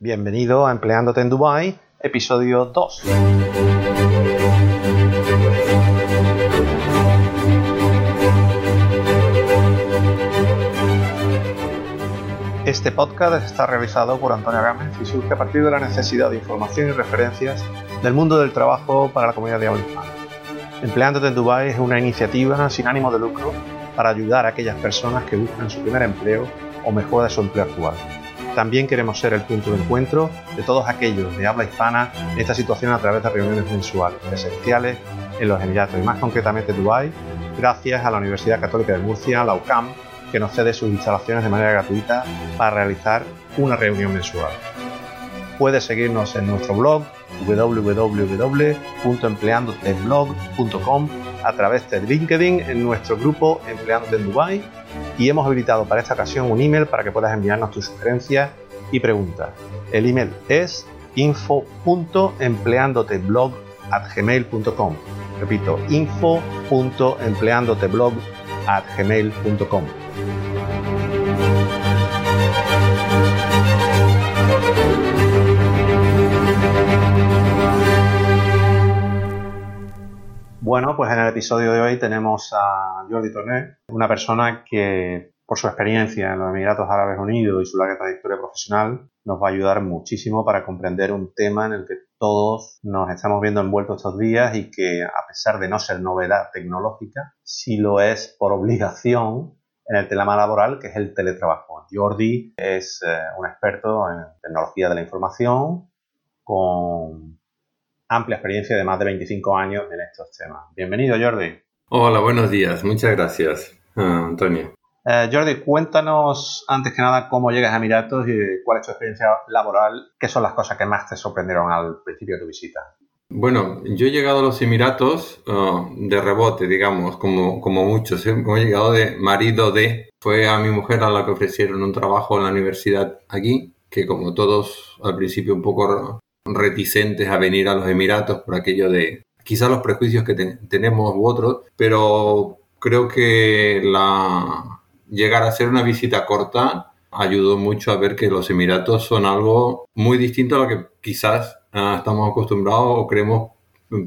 Bienvenido a Empleándote en Dubai, episodio 2. Este podcast está realizado por Antonio Gámez y surge a partir de la necesidad de información y referencias del mundo del trabajo para la comunidad de habla hispana. Empleándote en Dubai es una iniciativa sin ánimo de lucro para ayudar a aquellas personas que buscan su primer empleo o mejora de su empleo actual. También queremos ser el punto de encuentro de todos aquellos de habla hispana en esta situación a través de reuniones mensuales, presenciales en los Emiratos y más concretamente Dubái, gracias a la Universidad Católica de Murcia, la UCAM, que nos cede sus instalaciones de manera gratuita para realizar una reunión mensual. Puedes seguirnos en nuestro blog www.empleandoteblog.com a través de LinkedIn en nuestro grupo Empleándote en Dubai y hemos habilitado para esta ocasión un email para que puedas enviarnos tus sugerencias y preguntas. El email es info.empleandoteblog@gmail.com. Repito, info.empleandoteblog@gmail.com. Bueno, pues en el episodio de hoy tenemos a Jordi Torné, una persona que por su experiencia en los Emiratos Árabes Unidos y su larga trayectoria profesional nos va a ayudar muchísimo para comprender un tema en el que todos nos estamos viendo envueltos estos días y que a pesar de no ser novedad tecnológica, sí lo es por obligación en el tema laboral, que es el teletrabajo. Jordi es eh, un experto en tecnología de la información con amplia experiencia de más de 25 años en estos temas. Bienvenido, Jordi. Hola, buenos días. Muchas gracias, ah, Antonio. Eh, Jordi, cuéntanos antes que nada cómo llegas a Emiratos y cuál es tu experiencia laboral, qué son las cosas que más te sorprendieron al principio de tu visita. Bueno, yo he llegado a los Emiratos ah, de rebote, digamos, como, como muchos. ¿eh? He llegado de marido de... Fue a mi mujer a la que ofrecieron un trabajo en la universidad aquí, que como todos al principio un poco reticentes a venir a los Emiratos por aquello de quizás los prejuicios que tenemos u otros, pero creo que la llegar a hacer una visita corta ayudó mucho a ver que los Emiratos son algo muy distinto a lo que quizás ah, estamos acostumbrados o creemos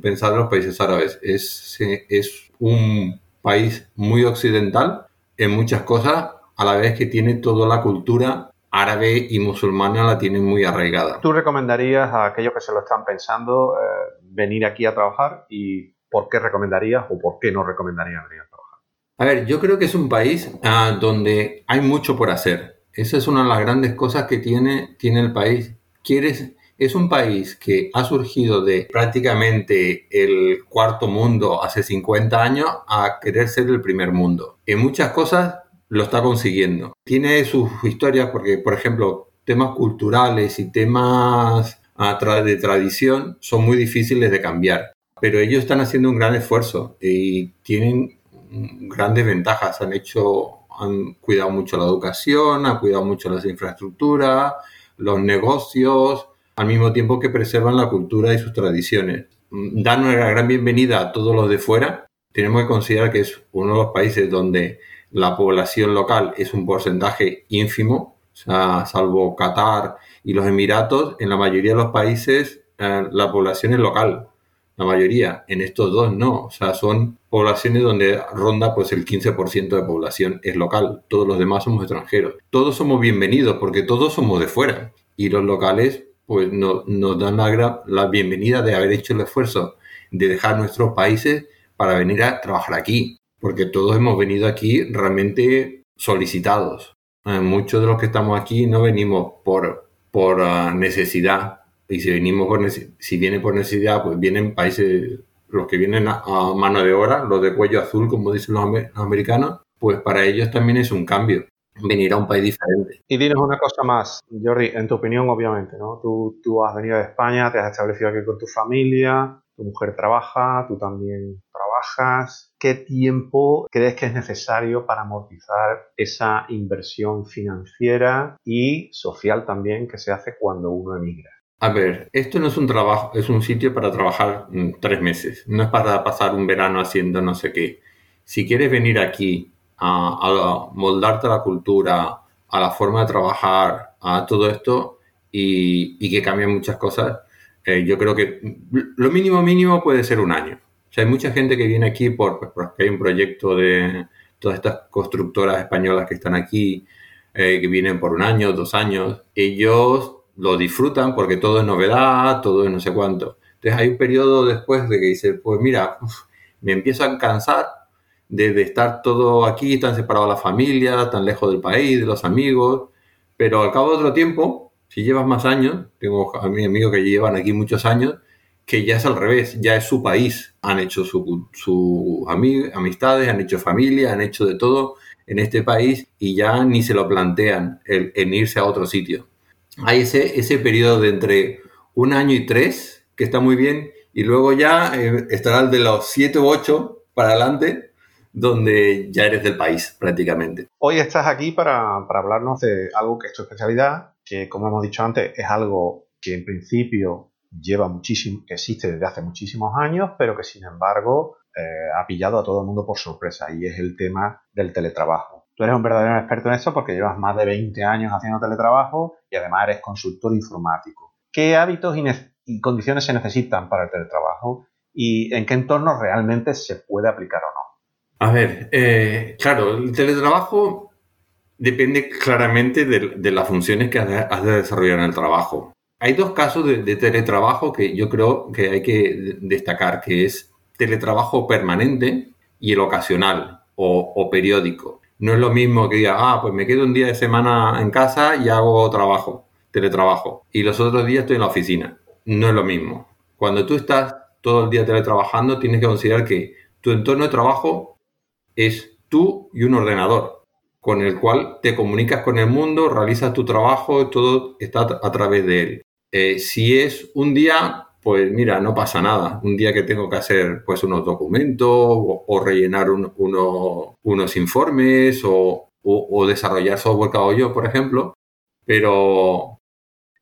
pensar en los países árabes. Es, es un país muy occidental en muchas cosas, a la vez que tiene toda la cultura árabe y musulmana la tienen muy arraigada. ¿Tú recomendarías a aquellos que se lo están pensando eh, venir aquí a trabajar y por qué recomendarías o por qué no recomendarías venir a trabajar? A ver, yo creo que es un país ah, donde hay mucho por hacer. Esa es una de las grandes cosas que tiene, tiene el país. Quieres, es un país que ha surgido de prácticamente el cuarto mundo hace 50 años a querer ser el primer mundo. En muchas cosas lo está consiguiendo. Tiene sus historias porque, por ejemplo, temas culturales y temas ah, de tradición son muy difíciles de cambiar, pero ellos están haciendo un gran esfuerzo y tienen grandes ventajas. Han hecho, han cuidado mucho la educación, han cuidado mucho las infraestructuras, los negocios, al mismo tiempo que preservan la cultura y sus tradiciones. Dan una gran bienvenida a todos los de fuera. Tenemos que considerar que es uno de los países donde la población local es un porcentaje ínfimo, o sea, salvo Qatar y los Emiratos, en la mayoría de los países eh, la población es local, la mayoría, en estos dos no, o sea, son poblaciones donde ronda pues el 15% de población es local, todos los demás somos extranjeros. Todos somos bienvenidos porque todos somos de fuera. Y los locales pues no, nos dan la, la bienvenida de haber hecho el esfuerzo de dejar nuestros países para venir a trabajar aquí porque todos hemos venido aquí realmente solicitados. Eh, muchos de los que estamos aquí no venimos por, por ah, necesidad. Y si venimos por si viene por necesidad, pues vienen países, los que vienen a, mano de obra, los de cuello azul, como dicen los, americanos, pues para ellos también es un cambio venir a un país diferente. Y dinos una cosa más, Jordi, en tu opinión, obviamente, ¿no? Tú, tú has venido de España, te has establecido aquí con tu familia, tu mujer trabaja, tú también trabajas, ¿qué tiempo crees que es necesario para amortizar esa inversión financiera y social también que se hace cuando uno emigra? A ver, esto no es un trabajo, es un sitio para trabajar mm, tres meses, no es para pasar un verano haciendo no sé qué. Si quieres venir aquí a, a moldarte a la cultura, a la forma de trabajar, a todo esto, y, que cambian muchas cosas, eh, yo creo que lo mínimo mínimo puede ser un año. Sea, hay mucha gente que viene aquí por, porque hay un proyecto de todas estas constructoras españolas que están aquí, eh, que vienen por un año, dos años. Ellos lo disfrutan porque todo es novedad, todo es no sé cuánto. Entonces hay un periodo después de que dice, pues mira, me empiezo a cansar de, de, estar todo aquí, tan separado de la familia, tan lejos del país, de los amigos, pero al cabo de otro tiempo, si llevas más años, tengo a mis amigos que llevan aquí muchos años, que ya es al revés, ya es su país. Han hecho sus su amistades, han hecho familia, han hecho de todo en este país y ya ni se lo plantean el, en irse a otro sitio. Hay ese, ese periodo de entre un año y tres, que está muy bien, y luego ya eh, estará el de los siete u ocho para adelante, donde ya eres del país prácticamente. Hoy estás aquí para, para hablarnos de algo que es tu especialidad, que como hemos dicho antes es algo que en principio lleva muchísimo, que existe desde hace muchísimos años, pero que sin embargo eh, ha pillado a todo el mundo por sorpresa y es el tema del teletrabajo. Tú eres un verdadero experto en esto porque llevas más de 20 años haciendo teletrabajo y además eres consultor informático. ¿Qué hábitos y, condiciones se necesitan para el teletrabajo y en qué entornos realmente se puede aplicar o no? A ver, eh, claro, el teletrabajo depende claramente de, las funciones que has de desarrollar en el trabajo. Hay dos casos de, teletrabajo que yo creo que hay que destacar, que es teletrabajo permanente y el ocasional o, periódico. No es lo mismo que diga, ah, pues me quedo un día de semana en casa y hago trabajo, teletrabajo, y los otros días estoy en la oficina. No es lo mismo. Cuando tú estás todo el día teletrabajando, tienes que considerar que tu entorno de trabajo es tú y un ordenador con el cual te comunicas con el mundo, realizas tu trabajo, todo está a través de él. Eh, si es un día, pues mira, no pasa nada. Un día que tengo que hacer pues unos documentos o, rellenar unos informes o, desarrollar software que yo, por ejemplo. Pero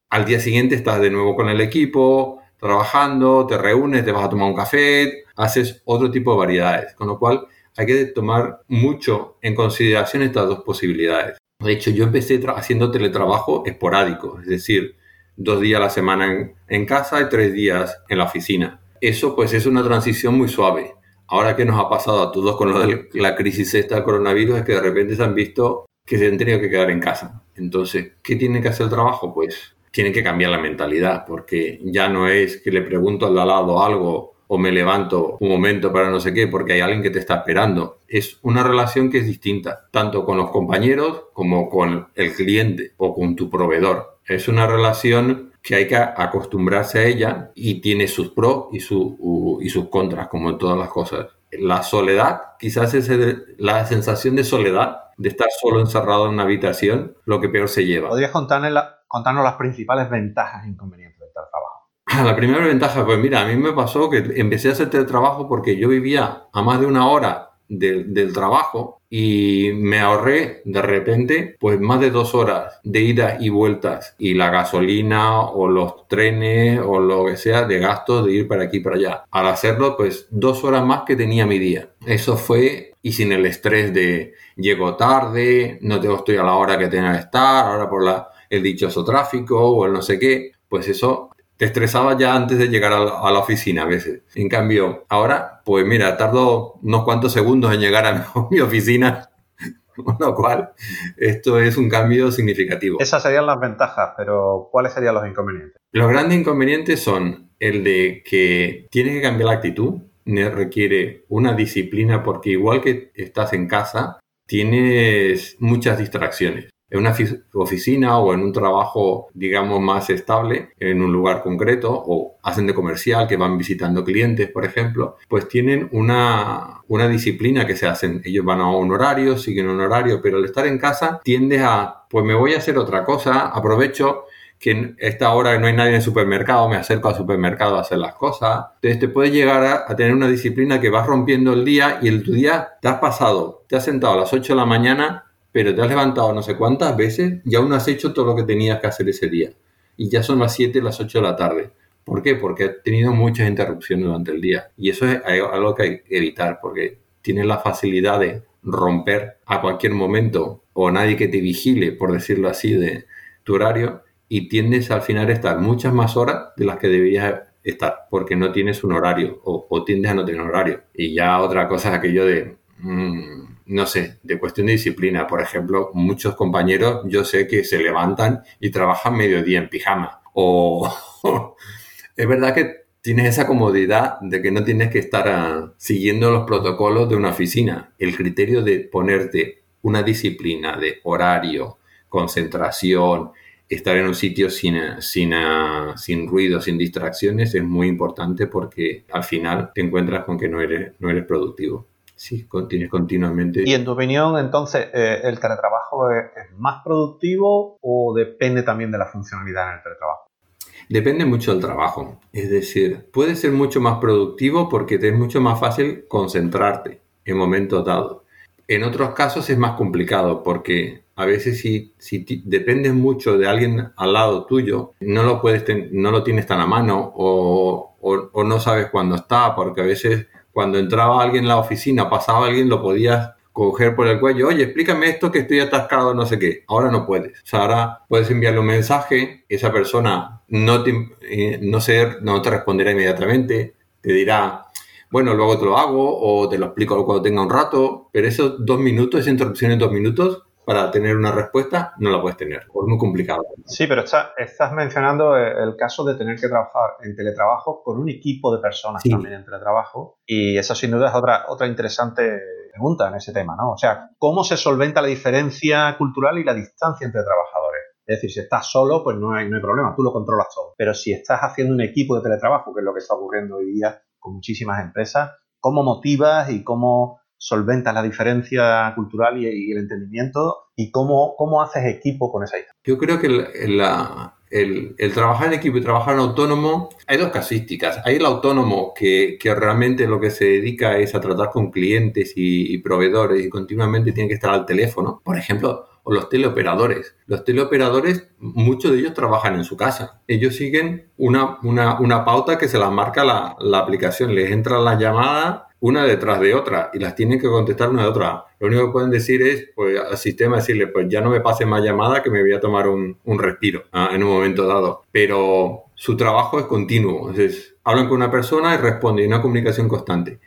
al día siguiente estás de nuevo con el equipo, trabajando, te reúnes, te vas a tomar un café, haces otro tipo de variedades. Con lo cual hay que tomar mucho en consideración estas dos posibilidades. De hecho, yo empecé haciendo teletrabajo esporádico, es decir, dos días a la semana en, casa y tres días en la oficina. Eso pues es una transición muy suave. Ahora que nos ha pasado a todos con lo de la crisis esta del coronavirus es que de repente se han visto que se han tenido que quedar en casa. Entonces, ¿qué tiene que hacer el trabajo? Pues tienen que cambiar la mentalidad, porque ya no es que le pregunto al lado algo o me levanto un momento para no sé qué, porque hay alguien que te está esperando. Es una relación que es distinta, tanto con los compañeros como con el cliente o con tu proveedor. Es una relación que hay que acostumbrarse a ella y tiene sus pros y, y sus contras, como en todas las cosas. La soledad, quizás es la sensación de soledad, de estar solo encerrado en una habitación, lo que peor se lleva. ¿Podrías contarnos, contarnos las principales ventajas e inconvenientes? La primera ventaja, pues mira, a mí me pasó que empecé a hacer teletrabajo porque yo vivía a más de una hora del trabajo y me ahorré de repente pues más de dos horas de ida y vueltas y la gasolina o los trenes o lo que sea de gasto de ir para aquí y para allá. Al hacerlo pues dos horas más que tenía mi día. Eso fue y sin el estrés de llego tarde, no tengo estoy a la hora que tenga que estar, ahora por la, el dichoso tráfico o el no sé qué, pues eso te estresaba ya antes de llegar a la, oficina a veces. En cambio, ahora, pues mira, tardo unos cuantos segundos en llegar a mi, oficina, con lo cual esto es un cambio significativo. Esas serían las ventajas, pero ¿cuáles serían los inconvenientes? Los grandes inconvenientes son el de que tienes que cambiar la actitud, requiere una disciplina porque igual que estás en casa, tienes muchas distracciones en una oficina o en un trabajo, digamos, más estable, en un lugar concreto, o hacen de comercial, que van visitando clientes, por ejemplo, pues tienen una, una disciplina que se hacen. Ellos van a un horario, siguen un horario, pero al estar en casa tiendes a, pues me voy a hacer otra cosa, aprovecho que en esta hora no hay nadie en el supermercado, me acerco al supermercado a hacer las cosas. Entonces te puedes llegar a, tener una disciplina que vas rompiendo el día y el tu día te has pasado, te has sentado a las 8 de la mañana pero te has levantado no sé cuántas veces y aún has hecho todo lo que tenías que hacer ese día. Y ya son las 7, las 8 de la tarde. ¿Por qué? Porque has tenido muchas interrupciones durante el día. Y eso es algo que hay que evitar, porque tienes la facilidad de romper a cualquier momento o nadie que te vigile, por decirlo así, de tu horario. y tiendes al final a estar muchas más horas de las que deberías estar, porque no tienes un horario o, tiendes a no tener horario. Y ya otra cosa es aquello de, mm, no sé, de cuestión de disciplina. Por ejemplo, muchos compañeros yo sé que se levantan y trabajan mediodía en pijama. O es verdad que tienes esa comodidad de que no tienes que estar ah, siguiendo los protocolos de una oficina. El criterio de ponerte una disciplina de horario, concentración, estar en un sitio sin, sin, sin ruido, sin distracciones, es muy importante porque al final te encuentras con que no eres, no eres productivo. Sí, tienes continuamente. Y en tu opinión, entonces, eh, ¿el teletrabajo es, más productivo o depende también de la funcionalidad en el teletrabajo? Depende mucho del trabajo. Es decir, puede ser mucho más productivo porque te es mucho más fácil concentrarte en momentos dados. En otros casos es más complicado porque a veces si, si dependes mucho de alguien al lado tuyo, no lo, puedes no lo tienes tan a mano o, o, no sabes cuándo está, porque a veces cuando entraba alguien en la oficina, pasaba alguien, lo podías coger por el cuello, oye, explícame esto que estoy atascado, no sé qué. Ahora no puedes. O sea, ahora puedes enviarle un mensaje, esa persona no te, eh, no, no te responderá inmediatamente, te dirá, bueno, luego te lo hago o te lo explico cuando tenga un rato, pero esos dos minutos, esa interrupción en dos minutos, para tener una respuesta, no la puedes tener. Es muy complicado. Sí, pero estás mencionando el caso de tener que trabajar en teletrabajo con un equipo de personas también en teletrabajo. Y eso sin duda es otra, otra interesante pregunta en ese tema, ¿no? O sea, ¿cómo se solventa la diferencia cultural y la distancia entre trabajadores? Es decir, si estás solo, pues no hay, no hay problema, tú lo controlas todo. Pero si estás haciendo un equipo de teletrabajo, que es lo que está ocurriendo hoy día con muchísimas empresas, ¿cómo motivas y cómo solventas la diferencia cultural y, el entendimiento y cómo, cómo haces equipo con esa idea. Yo creo que el, el, trabajar en equipo y trabajar en autónomo, hay dos casísticas. Hay el autónomo que, que realmente lo que se dedica es a tratar con clientes y, proveedores y continuamente tiene que estar al teléfono. Por ejemplo, o los teleoperadores. Los teleoperadores, muchos de ellos trabajan en su casa. Ellos siguen una, una, una pauta que se las marca la, la aplicación. Les entra la llamada una detrás de otra y las tienen que contestar una de otra. Lo único que pueden decir es pues, al sistema decirle, pues ya no me pase más llamada que me voy a tomar un, un respiro ¿ah? en un momento dado. Pero su trabajo es continuo. Entonces, hablan con una persona y responden, una comunicación constante.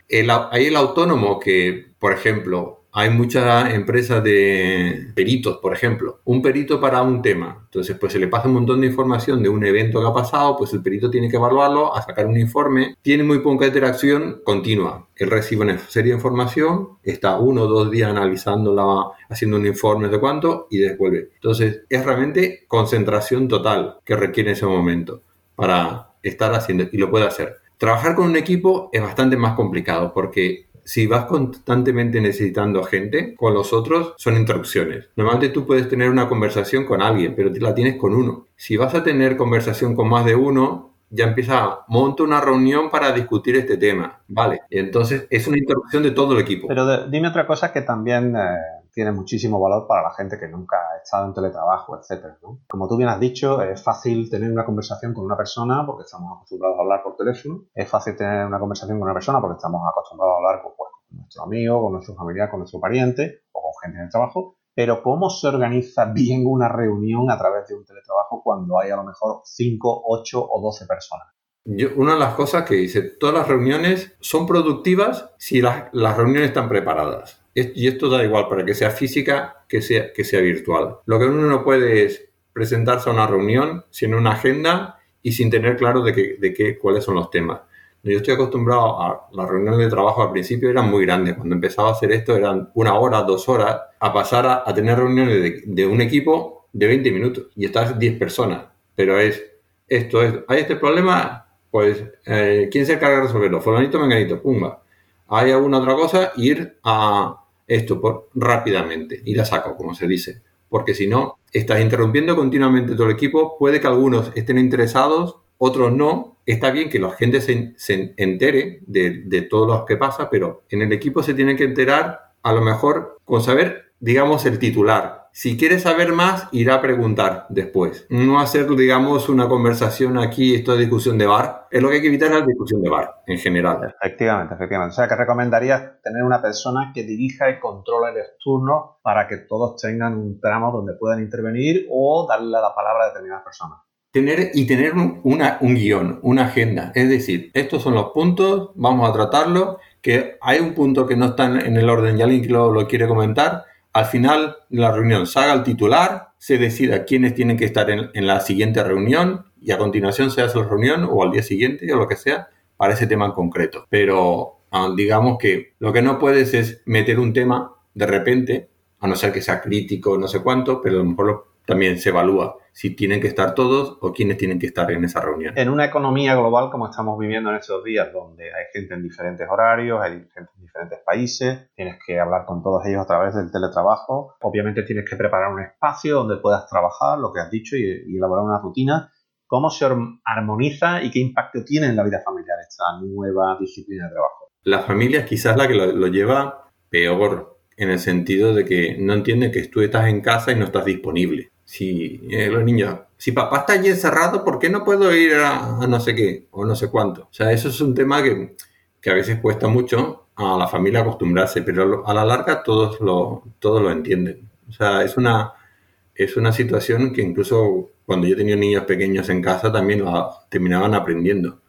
Hay el autónomo que, por ejemplo, hay muchas empresas de peritos, por ejemplo. Un perito para un tema. Entonces, pues se le pasa un montón de información de un evento que ha pasado, pues el perito tiene que evaluarlo, a sacar un informe. Tiene muy poca interacción continua. Él recibe una serie de información, está uno o dos días analizándola, haciendo un informe de cuánto y devuelve. Entonces, es realmente concentración total que requiere ese momento para estar haciendo y lo puede hacer. Trabajar con un equipo es bastante más complicado porque si vas constantemente necesitando gente, con los otros son interrupciones. Normalmente tú puedes tener una conversación con alguien, pero la tienes con uno. Si vas a tener conversación con más de uno, ya empieza, monta una reunión para discutir este tema, ¿vale? Entonces es una interrupción de todo el equipo. Pero dime otra cosa que también eh, tiene muchísimo valor para la gente que nunca ha estado en teletrabajo, etcétera. Como tú bien has dicho, es fácil tener una conversación con una persona porque estamos acostumbrados a hablar por teléfono. Es fácil tener una conversación con una persona porque estamos acostumbrados a hablar pues, con, nuestro amigo, con nuestro familiar, con nuestro pariente o con gente en el trabajo. Pero ¿cómo se organiza bien una reunión a través de un teletrabajo cuando hay a lo mejor 5, 8 o 12 personas? Una de las cosas que dice, todas las reuniones son productivas si las reuniones están preparadas y esto da igual para que sea física que sea, que sea virtual. Lo que uno no puede es presentarse a una reunión sin una agenda y sin tener claro de, qué, de qué, cuáles son los temas. Yo estoy acostumbrado a las reuniones de trabajo al principio eran muy grandes. Cuando empezaba a hacer esto eran una hora, dos horas, a pasar a, tener reuniones de, un equipo de 20 minutos y estás 10 personas. Pero es, esto es, hay este problema, pues, eh, ¿quién se encarga de resolverlo? Fulanito, menganito, pumba. Hay alguna otra cosa, ir a, esto por, rápidamente y la saco, como se dice. Porque si no, estás interrumpiendo continuamente todo el equipo. Puede que algunos estén interesados, otros no. Está bien que la gente se, se entere de, de todo lo que pasa, pero en el equipo se tiene que enterar a lo mejor con saber, digamos, el titular. Si quiere saber más, irá a preguntar después. No hacer, digamos, una conversación aquí, esto de discusión de bar. Es lo que hay que evitar la discusión de bar, en general. Efectivamente, efectivamente. O sea, que recomendarías tener una persona que dirija y controle el turno para que todos tengan un tramo donde puedan intervenir o darle la palabra a determinadas personas. Tener, y tener un, una, un guion, una agenda. Es decir, estos son los puntos, vamos a tratarlo, que hay un punto que no está en el orden y alguien que lo, lo quiere comentar, al final de la reunión se haga el titular, se decida quiénes tienen que estar en, la siguiente reunión y a continuación se hace la reunión o al día siguiente o lo que sea para ese tema en concreto. Pero ah, digamos que lo que no puedes es meter un tema de repente, a no ser que sea crítico, no sé cuánto, pero a lo mejor también se evalúa si tienen que estar todos o quiénes tienen que estar en esa reunión. En una economía global como estamos viviendo en estos días, donde hay gente en diferentes horarios, hay gente en diferentes países, tienes que hablar con todos ellos a través del teletrabajo, obviamente tienes que preparar un espacio donde puedas trabajar, lo que has dicho, y, elaborar una rutina. ¿Cómo se armoniza y qué impacto tiene en la vida familiar esta nueva disciplina de trabajo? La familia es quizás la que lo, lo lleva peor, en el sentido de que no entiende que tú estás en casa y no estás disponible si eh, los niños, si papá está allí encerrado, ¿por qué no puedo ir a, no sé qué o no sé cuánto? O sea, eso es un tema que, que, a veces cuesta mucho a la familia acostumbrarse, pero a la larga todos lo, todos lo entienden. O sea, es una, es una situación que incluso cuando yo tenía niños pequeños en casa también lo terminaban aprendiendo.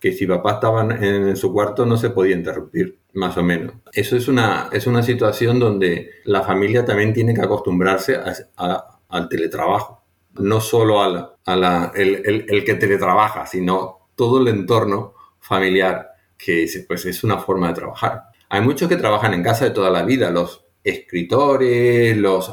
Que si papá estaba en, su cuarto no se podía interrumpir, más o menos. Eso es una, es una situación donde la familia también tiene que acostumbrarse a al teletrabajo. No solo al, a la, el, el, que teletrabaja, sino todo el entorno familiar que pues, es una forma de trabajar. Hay muchos que trabajan en casa de toda la vida, los escritores, los,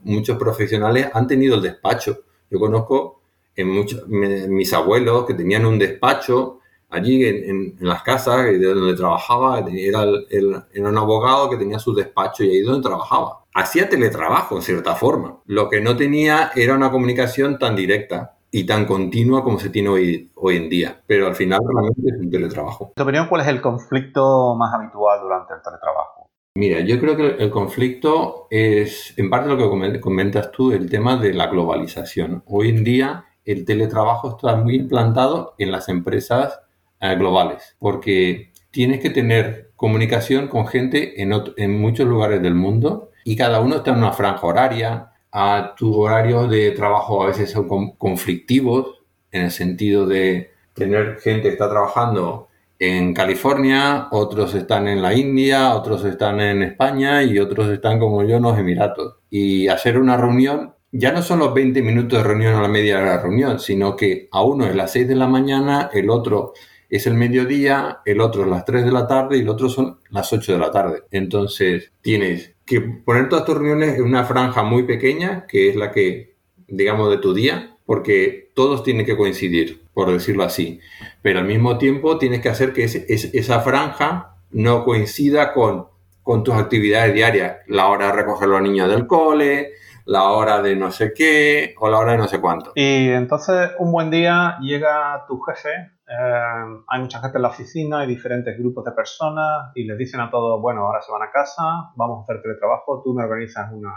muchos profesionales han tenido el despacho. Yo conozco en muchos, mis abuelos que tenían un despacho allí en, las casas de donde trabajaba, era, era un abogado que tenía su despacho y ahí donde trabajaba hacía teletrabajo en cierta forma. Lo que no tenía era una comunicación tan directa y tan continua como se tiene hoy, hoy en día. Pero al final realmente es un teletrabajo. ¿En tu opinión cuál es el conflicto más habitual durante el teletrabajo? Mira, yo creo que el conflicto es, en parte lo que comentas tú, el tema de la globalización. Hoy en día el teletrabajo está muy implantado en las empresas eh, globales, porque tienes que tener comunicación con gente en, en muchos lugares del mundo y cada uno está en una franja horaria. A tu horario de trabajo a veces son conflictivos en el sentido de tener gente que está trabajando en California, otros están en la India, otros están en España y otros están como yo en los Emiratos. Y hacer una reunión ya no son los 20 minutos de reunión o la media de la reunión, sino que a uno es las 6 de la mañana, el otro es el mediodía, el otro es las 3 de la tarde y el otro son las 8 de la tarde. Entonces tienes que poner todas tus reuniones en una franja muy pequeña, que es la que, digamos, de tu día, porque todos tienen que coincidir, por decirlo así. Pero al mismo tiempo tienes que hacer que esa franja no coincida con, con tus actividades diarias. La hora de recoger a los niños del cole, la hora de no sé qué o la hora de no sé cuánto. Y entonces un buen día llega tu jefe eh, hay mucha gente en la oficina, hay diferentes grupos de personas y les dicen a todos, bueno, ahora se van a casa, vamos a hacer teletrabajo, tú me organizas una,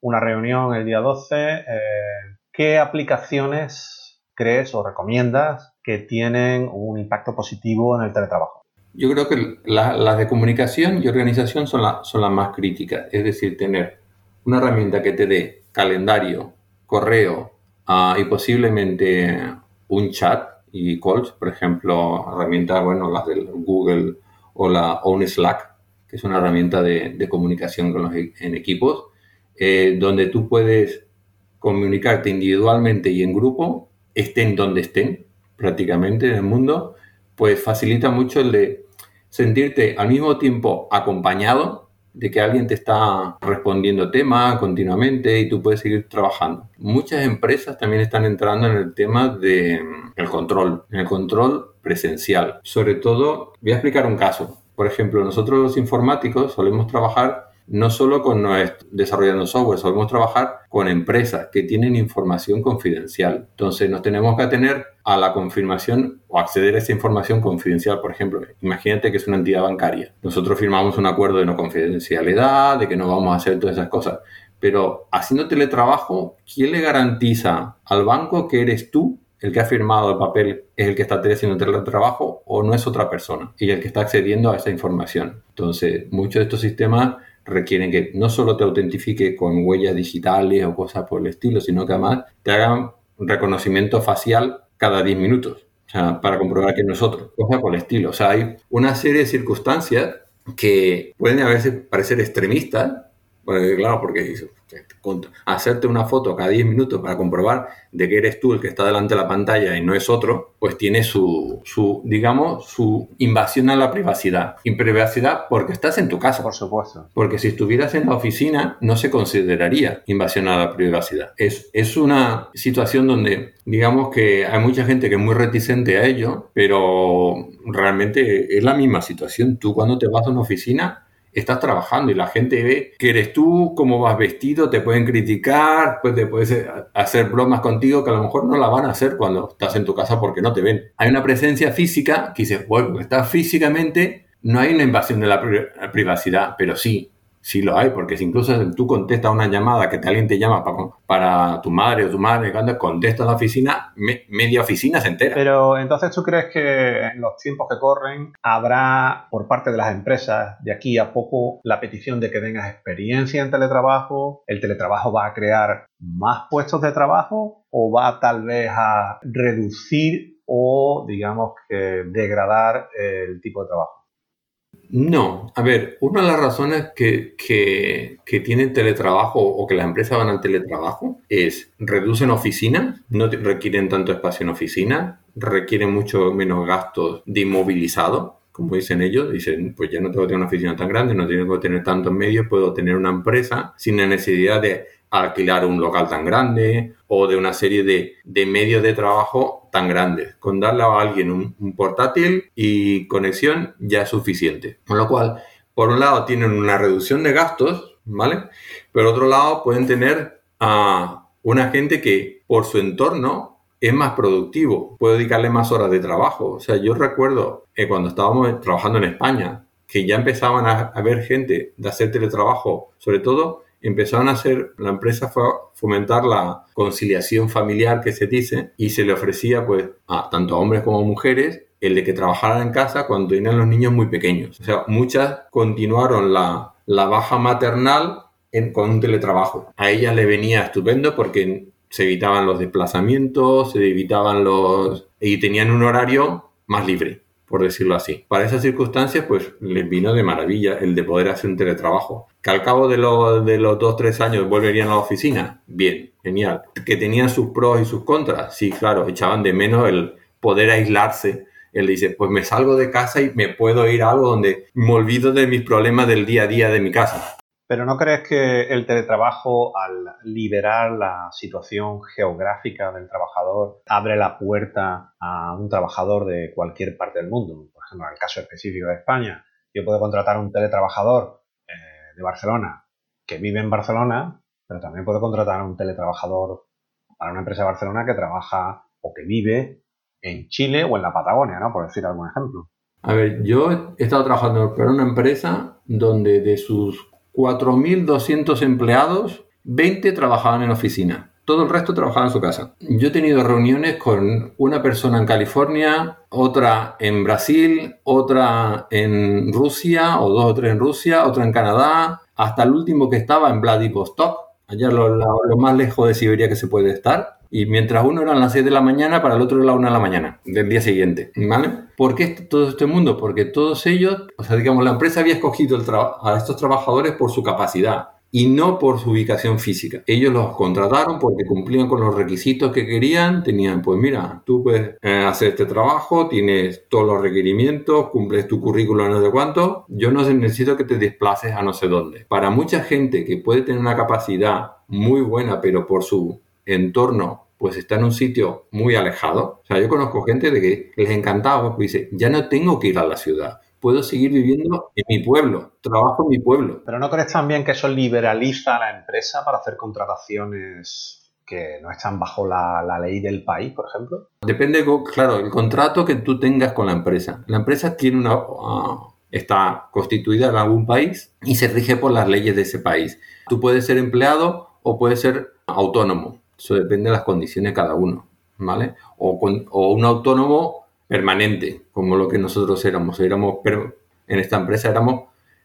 una reunión el día 12. Eh, ¿Qué aplicaciones crees o recomiendas que tienen un impacto positivo en el teletrabajo? Yo creo que las de comunicación y organización son, son las más críticas, es decir, tener una herramienta que te dé calendario, correo ah, y posiblemente un chat y calls, por ejemplo, herramientas, bueno, las del Google o la Own Slack, que es una herramienta de, de comunicación con los, e, en equipos, eh, donde tú puedes comunicarte individualmente y en grupo, estén donde estén, prácticamente en el mundo, pues facilita mucho el de sentirte al mismo tiempo acompañado de que alguien te está respondiendo tema continuamente y tú puedes seguir trabajando. Muchas empresas también están entrando en el tema de mm, control, en el control presencial. Sobre todo, voy a explicar un caso. Por ejemplo, nosotros los informáticos solemos trabajar no solo con desarrollando software, solemos trabajar con empresas que tienen información confidencial. Entonces nos tenemos que atener a la confirmación o acceder a esa información confidencial. Por ejemplo, imagínate que es una entidad bancaria. Nosotros firmamos un acuerdo de no confidencialidad, de que no vamos a hacer todas esas cosas. pero haciendo teletrabajo, ¿quién le garantiza al banco que eres tú el que ha firmado el papel es el que está haciendo teletrabajo o no es otra persona y el que está accediendo a esa información. Entonces, muchos de estos sistemas requieren que no solo te autentifique con huellas digitales o cosas por el estilo, sino que además te hagan reconocimiento facial cada 10 minutos. O sea, para comprobar que no es otro, cosas por el estilo. O sea, hay una serie de circunstancias que pueden a veces parecer extremistas, porque, claro, porque hacerte una foto cada 10 minutos para comprobar de que eres tú el que está delante de la pantalla y no es otro, pues tiene su, su digamos, su invasión a la privacidad. Imprivacidad porque estás en tu casa. Por supuesto. Porque si estuvieras en la oficina no se consideraría invasión a la privacidad. Es, es una situación donde, digamos que hay mucha gente que es muy reticente a ello, pero realmente es la misma situación. Tú cuando te vas a una oficina estás trabajando y la gente ve que eres tú, cómo vas vestido, te pueden criticar, pues te puedes hacer bromas contigo que a lo mejor no la van a hacer cuando estás en tu casa porque no te ven. Hay una presencia física que dices, bueno, estás físicamente, no hay una invasión de la privacidad, pero sí, Sí lo hay, porque si incluso tú contestas una llamada que alguien te llama para, para tu madre o tu madre, cuando contestas la oficina, media oficina se entera. Pero entonces tú crees que en los tiempos que corren habrá por parte de las empresas de aquí a poco la petición de que tengas experiencia en teletrabajo, el teletrabajo va a crear más puestos de trabajo o va tal vez a reducir o digamos que degradar el tipo de trabajo? No, a ver, una de las razones que, que, tienen teletrabajo o que las empresas van al teletrabajo es reducen oficinas, no requieren tanto espacio en oficina, requieren mucho menos gastos de inmovilizado, como dicen ellos, dicen, pues ya no tengo que tener una oficina tan grande, no tengo que tener tantos medios, puedo tener una empresa sin la necesidad de alquilar un local tan grande o de una serie de, de medios de trabajo tan grandes. Con darle a alguien un, portátil y conexión ya es suficiente. Con lo cual, por un lado tienen una reducción de gastos, ¿vale? Pero por otro lado pueden tener a una gente que por su entorno es más productivo, puede dedicarle más horas de trabajo. O sea, yo recuerdo que cuando estábamos trabajando en España, que ya empezaban a, ver gente de hacer teletrabajo, sobre todo empezaron a hacer, la empresa fue a fomentar la conciliación familiar que se dice y se le ofrecía pues a tanto a hombres como a mujeres el de que trabajaran en casa cuando tenían los niños muy pequeños. O sea, muchas continuaron la, baja maternal en, con un teletrabajo. A ellas le venía estupendo porque se evitaban los desplazamientos, se evitaban los... y tenían un horario más libre por decirlo así. Para esas circunstancias, pues les vino de maravilla el de poder hacer un teletrabajo. Que al cabo de, de los dos, tres años volverían a la oficina, bien, genial. Que tenían sus pros y sus contras, sí, claro, echaban de menos el poder aislarse. Él dice, pues me salgo de casa y me puedo ir a algo donde me olvido de mis problemas del día a día de mi casa. Pero ¿no crees que el teletrabajo, al liberar la situación geográfica del trabajador, abre la puerta a un trabajador de cualquier parte del mundo? Por ejemplo, en el caso específico de España, yo puedo contratar a un teletrabajador eh, de Barcelona que vive en Barcelona, pero también puedo contratar a un teletrabajador para una empresa de Barcelona que trabaja o que vive en Chile o en la Patagonia, ¿no? Por decir algún ejemplo. A ver, yo he estado trabajando para una empresa donde de sus 4.200 empleados, 20 trabajaban en oficina. Todo el resto trabajaba en su casa. Yo he tenido reuniones con una persona en California, otra en Brasil, otra en Rusia, o dos o tres en Rusia, otra en Canadá, hasta el último que estaba en Vladivostok, allá lo, lo más lejos de Siberia que se puede estar. Y mientras uno era las 6 de la mañana, para el otro era la 1 de la mañana del día siguiente. ¿Vale? ¿Por qué todo este mundo? Porque todos ellos, o sea, digamos, la empresa había escogido a estos trabajadores por su capacidad y no por su ubicación física. Ellos los contrataron porque cumplían con los requisitos que querían, tenían, pues mira, tú puedes eh, hacer este trabajo, tienes todos los requerimientos, cumples tu currículum no sé cuánto, yo no necesito que te desplaces a no sé dónde. Para mucha gente que puede tener una capacidad muy buena, pero por su entorno pues está en un sitio muy alejado. O sea, yo conozco gente de que les encantaba, pues dice, ya no tengo que ir a la ciudad, puedo seguir viviendo en mi pueblo, trabajo en mi pueblo. Pero ¿no crees también que eso liberaliza a la empresa para hacer contrataciones que no están bajo la, ley del país, por ejemplo? Depende, claro, el contrato que tú tengas con la empresa. La empresa tiene una... Ah, está constituida en algún país y se rige por las leyes de ese país. Tú puedes ser empleado o puedes ser autónomo. Eso depende de las condiciones de cada uno, ¿vale? O, o un autónomo permanente, como lo que nosotros éramos. Éramos, en esta empresa éramos,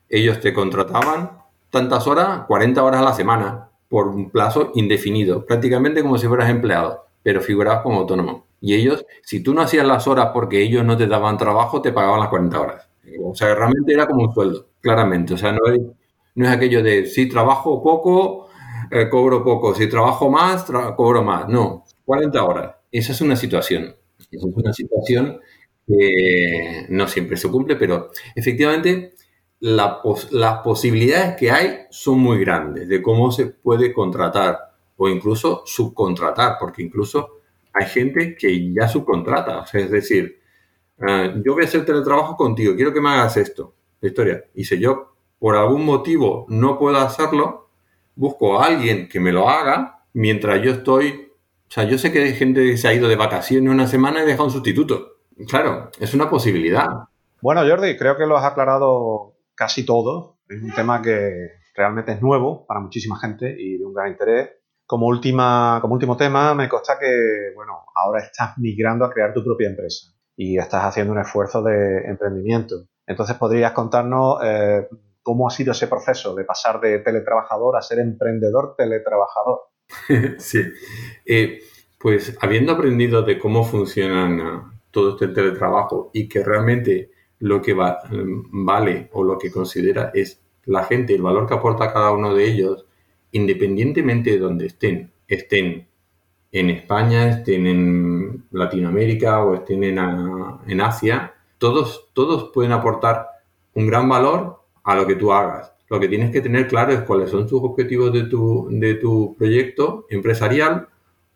ellos te contrataban tantas horas, 40 horas a la semana, por un plazo indefinido, prácticamente como si fueras empleado, pero figurabas como autónomo. Y ellos, si tú no hacías las horas porque ellos no te daban trabajo, te pagaban las 40 horas. O sea, realmente era como un sueldo, claramente. O sea, no es, no es aquello de si trabajo poco, eh, cobro poco, si trabajo más, cobro más. No, 40 horas. Esa es una situación. Esa es una situación que no siempre se cumple, pero efectivamente las posibilidades que hay son muy grandes de cómo se puede contratar o incluso subcontratar, porque incluso hay gente que ya subcontrata. Es decir, eh, yo voy a hacer teletrabajo contigo, quiero que me hagas esto, la historia. Y si yo por algún motivo no puedo hacerlo, busco a alguien que me lo haga mientras yo estoy... O sea, yo sé que hay gente que se ha ido de vacaciones una semana y deja un sustituto. Claro, es una posibilidad. Bueno, Jordi, creo que lo has aclarado casi todo. Es un tema que realmente es nuevo para muchísima gente y de un gran interés. Como, última, como último tema, me consta que, bueno, ahora estás migrando a crear tu propia empresa y estás haciendo un esfuerzo de emprendimiento. Entonces, ¿podrías contarnos eh, cómo ha sido ese proceso de pasar de teletrabajador a ser emprendedor teletrabajador? sí. Eh, pues habiendo aprendido de cómo funcionan ah, todo este teletrabajo y que realmente lo que vale o lo que considera es la gente, el valor que aporta cada uno de ellos, independientemente de donde estén, estén en España, estén en Latinoamérica o estén en, en Asia, todos, todos pueden aportar un gran valor a lo que tú hagas. Lo que tienes que tener claro es cuáles son tus objetivos de tu, de tu proyecto empresarial,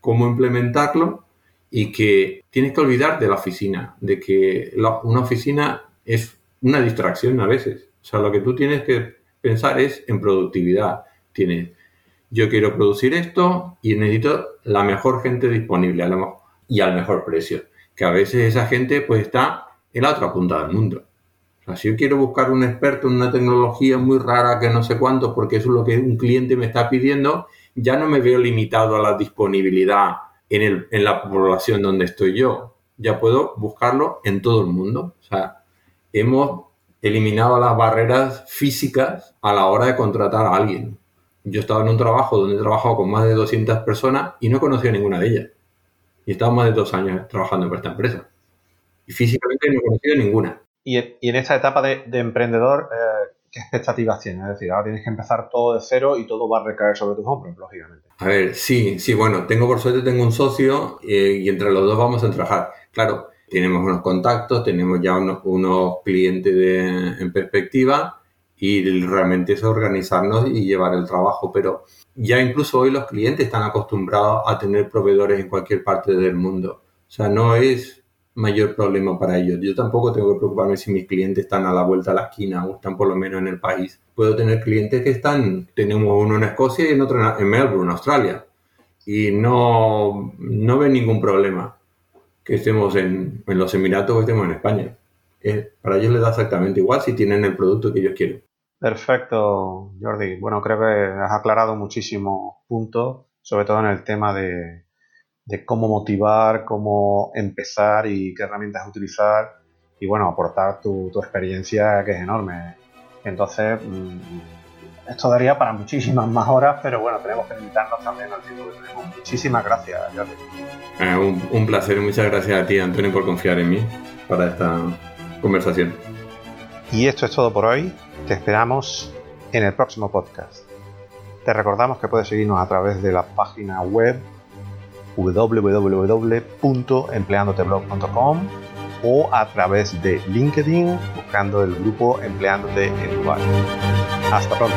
cómo implementarlo y que tienes que olvidar de la oficina, de que una oficina es una distracción a veces. O sea, lo que tú tienes que pensar es en productividad. Tienes, yo quiero producir esto y necesito la mejor gente disponible y al mejor precio. Que a veces esa gente pues está en la otra punta del mundo. O sea, si yo quiero buscar un experto en una tecnología muy rara que no sé cuánto, porque eso es lo que un cliente me está pidiendo, ya no me veo limitado a la disponibilidad en, el, en la población donde estoy yo. Ya puedo buscarlo en todo el mundo. O sea, hemos eliminado las barreras físicas a la hora de contratar a alguien. Yo estaba en un trabajo donde he trabajado con más de 200 personas y no conocía ninguna de ellas. Y he estado más de dos años trabajando para esta empresa. Y físicamente no he conocido ninguna. Y, en esta etapa de, emprendedor, eh, ¿qué expectativas tienes? Es decir, ahora tienes que empezar todo de cero y todo va a recaer sobre tus hombros, lógicamente. A ver, sí, sí, bueno, tengo por suerte, tengo un socio eh, y entre los dos vamos a trabajar. Claro, tenemos unos contactos, tenemos ya unos, clientes en perspectiva y realmente es organizarnos y llevar el trabajo. Pero ya incluso hoy los clientes están acostumbrados a tener proveedores en cualquier parte del mundo. O sea, no es mayor problema para ellos. Yo tampoco tengo que preocuparme si mis clientes están a la vuelta a la esquina o están por lo menos en el país. Puedo tener clientes que están, tenemos uno en Escocia y en otro en Melbourne, Australia. Y no, no ven ningún problema que estemos en, los Emiratos o estemos en España. para ellos les da exactamente igual si tienen el producto que ellos quieren. Perfecto, Jordi. Bueno, creo que has aclarado muchísimos puntos, sobre todo en el tema de, cómo motivar, cómo empezar y qué herramientas utilizar y bueno, aportar tu, tu experiencia que es enorme. Entonces, mm, esto daría para muchísimas más horas, pero bueno, tenemos que limitarnos también al tiempo que tenemos. Muchísimas gracias, Jordi. Eh, un, placer y muchas gracias a ti, Antonio, por confiar en mí para esta conversación. Y esto es todo por hoy. Te esperamos en el próximo podcast. Te recordamos que puedes seguirnos a través de la página web www.empleandoteblog.com o a través de LinkedIn buscando el grupo Empleándote en Dubai. Hasta pronto.